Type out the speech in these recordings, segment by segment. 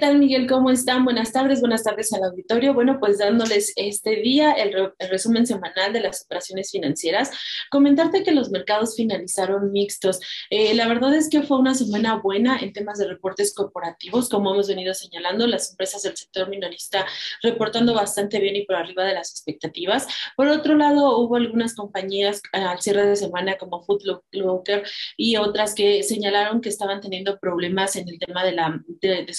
tal, Miguel? ¿Cómo están? Buenas tardes, buenas tardes al auditorio. Bueno, pues dándoles este día el, resumen semanal de las operaciones financieras. Comentarte que los mercados finalizaron mixtos. Eh, la verdad es que fue una semana buena en temas de reportes corporativos, como hemos venido señalando, las empresas del sector minorista reportando bastante bien y por arriba de las expectativas. Por otro lado, hubo algunas compañías al cierre de semana como Food Locker y otras que señalaron que estaban teniendo problemas en el tema de, la, de, de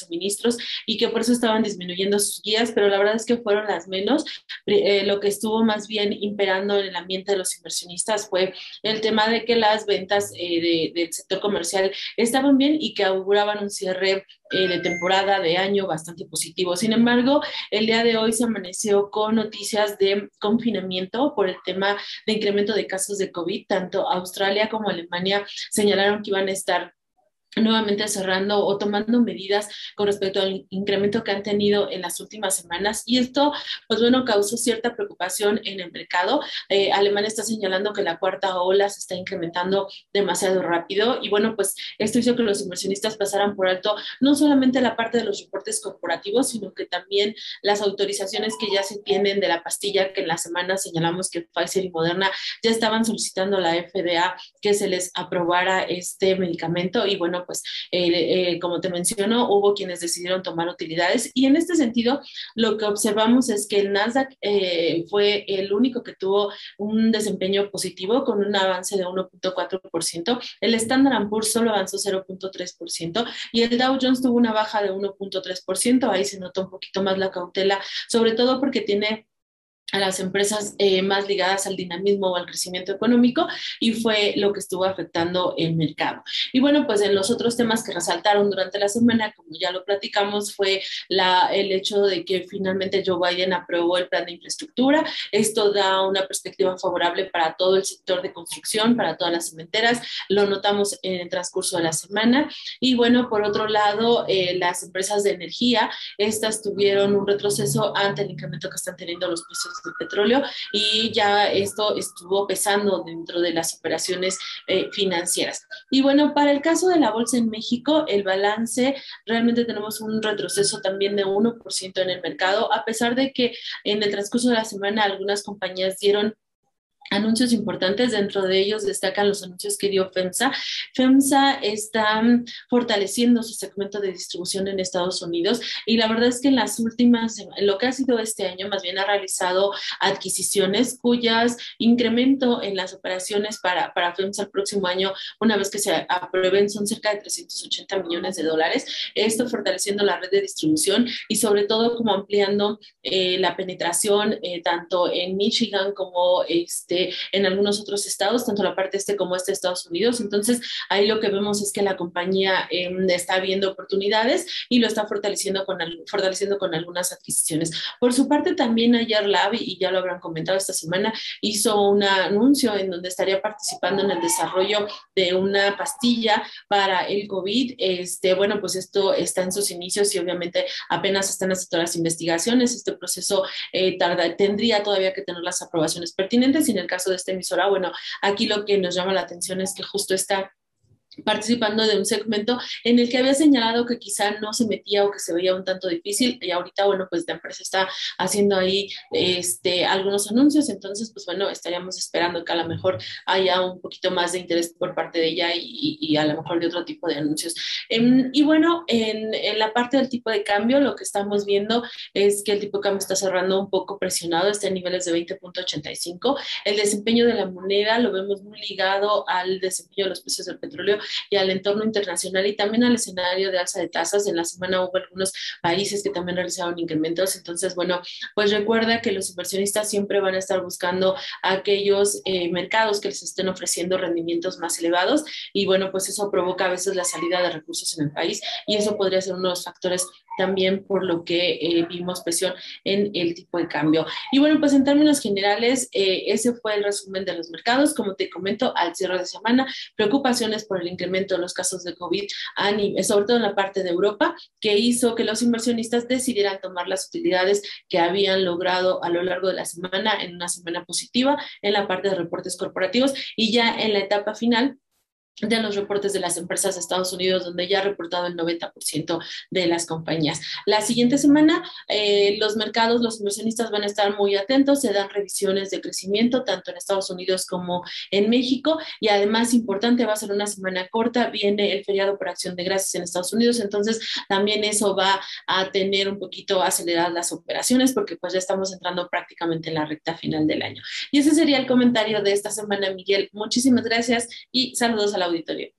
y que por eso estaban disminuyendo sus guías, pero la verdad es que fueron las menos. Eh, lo que estuvo más bien imperando en el ambiente de los inversionistas fue el tema de que las ventas eh, del sector comercial estaban bien y que auguraban un cierre eh, de temporada de año bastante positivo. Sin embargo, el día de hoy se amaneció con noticias de confinamiento por el tema de incremento de casos de COVID. Tanto Australia como Alemania señalaron que iban a estar nuevamente cerrando o tomando medidas con respecto al incremento que han tenido en las últimas semanas. Y esto pues bueno causó cierta preocupación en el mercado. Eh, Alemania está señalando que la cuarta ola se está incrementando demasiado rápido. Y bueno pues esto hizo que los inversionistas pasaran por alto no solamente la parte de los reportes corporativos sino que también las autorizaciones que ya se tienen de la pastilla que en la semana señalamos que Pfizer y Moderna ya estaban solicitando a la FDA que se les aprobara este medicamento. Y bueno pues eh, eh, como te menciono, hubo quienes decidieron tomar utilidades. Y en este sentido lo que observamos es que el Nasdaq eh, fue el único que tuvo un desempeño positivo con un avance de 1.4%, el Standard Poor's solo avanzó 0.3% y el Dow Jones tuvo una baja de 1.3%, ahí se notó un poquito más la cautela, sobre todo porque tiene a las empresas eh, más ligadas al dinamismo o al crecimiento económico y fue lo que estuvo afectando el mercado. Y bueno, pues en los otros temas que resaltaron durante la semana, como ya lo platicamos, fue la, el hecho de que finalmente Joe Biden aprobó el plan de infraestructura. Esto da una perspectiva favorable para todo el sector de construcción, para todas las cementeras. Lo notamos en el transcurso de la semana. Y bueno, por otro lado, eh, las empresas de energía, estas tuvieron un retroceso ante el incremento que están teniendo los precios petróleo y ya esto estuvo pesando dentro de las operaciones eh, financieras. Y bueno, para el caso de la bolsa en México, el balance realmente tenemos un retroceso también de 1% en el mercado, a pesar de que en el transcurso de la semana algunas compañías dieron anuncios importantes, dentro de ellos destacan los anuncios que dio FEMSA. FEMSA está mm, fortaleciendo su segmento de distribución en Estados Unidos y la verdad es que en las últimas, lo que ha sido este año, más bien ha realizado adquisiciones cuyas incremento en las operaciones para, para FEMSA el próximo año, una vez que se aprueben, son cerca de 380 millones de dólares. Esto fortaleciendo la red de distribución y sobre todo como ampliando eh, la penetración eh, tanto en Michigan como este, en algunos otros estados, tanto la parte este como este de Estados Unidos. Entonces, ahí lo que vemos es que la compañía em, está viendo oportunidades y lo está fortaleciendo con, fortaleciendo con algunas adquisiciones. Por su parte, también ayer Lab, y ya lo habrán comentado esta semana, hizo un anuncio en donde estaría participando en el desarrollo de una pastilla para el COVID. Este, bueno, pues esto está en sus inicios y obviamente apenas están haciendo las investigaciones. Este proceso eh, tarda, tendría todavía que tener las aprobaciones pertinentes. Sin el caso de esta emisora, bueno, aquí lo que nos llama la atención es que justo está participando de un segmento en el que había señalado que quizá no se metía o que se veía un tanto difícil y ahorita, bueno, pues la empresa está haciendo ahí este, algunos anuncios, entonces, pues bueno, estaríamos esperando que a lo mejor haya un poquito más de interés por parte de ella y, a lo mejor de otro tipo de anuncios. Em, y bueno, en, en, la parte del tipo de cambio, lo que estamos viendo es que el tipo de cambio está cerrando un poco presionado, está en niveles de 20.85. El desempeño de la moneda lo vemos muy ligado al desempeño de los precios del petróleo y al entorno internacional y también al escenario de alza de tasas. En la semana hubo algunos países que también realizaron incrementos. Entonces, bueno, pues recuerda que los inversionistas siempre van a estar buscando aquellos eh, mercados que les estén ofreciendo rendimientos más elevados y bueno, pues eso provoca a veces la salida de recursos en el país y eso podría ser uno de los factores también por lo que eh, vimos presión en el tipo de cambio. Y bueno, pues en términos generales, eh, ese fue el resumen de los mercados. Como te comento, al cierre de semana, preocupaciones por el incremento de los casos de COVID, sobre todo en la parte de Europa, que hizo que los inversionistas decidieran tomar las utilidades que habían logrado a lo largo de la semana en una semana positiva en la parte de reportes corporativos. Y ya en la etapa final de los reportes de las empresas de Estados Unidos, donde ya ha reportado el 90% de las compañías. La siguiente semana, eh, los mercados, los inversionistas van a estar muy atentos, se dan revisiones de crecimiento tanto en Estados Unidos como en México y además importante, va a ser una semana corta, viene el feriado por acción de gracias en Estados Unidos, entonces también eso va a tener un poquito aceleradas las operaciones porque pues ya estamos entrando prácticamente en la recta final del año. Y ese sería el comentario de esta semana, Miguel. Muchísimas gracias y saludos a la auditorio.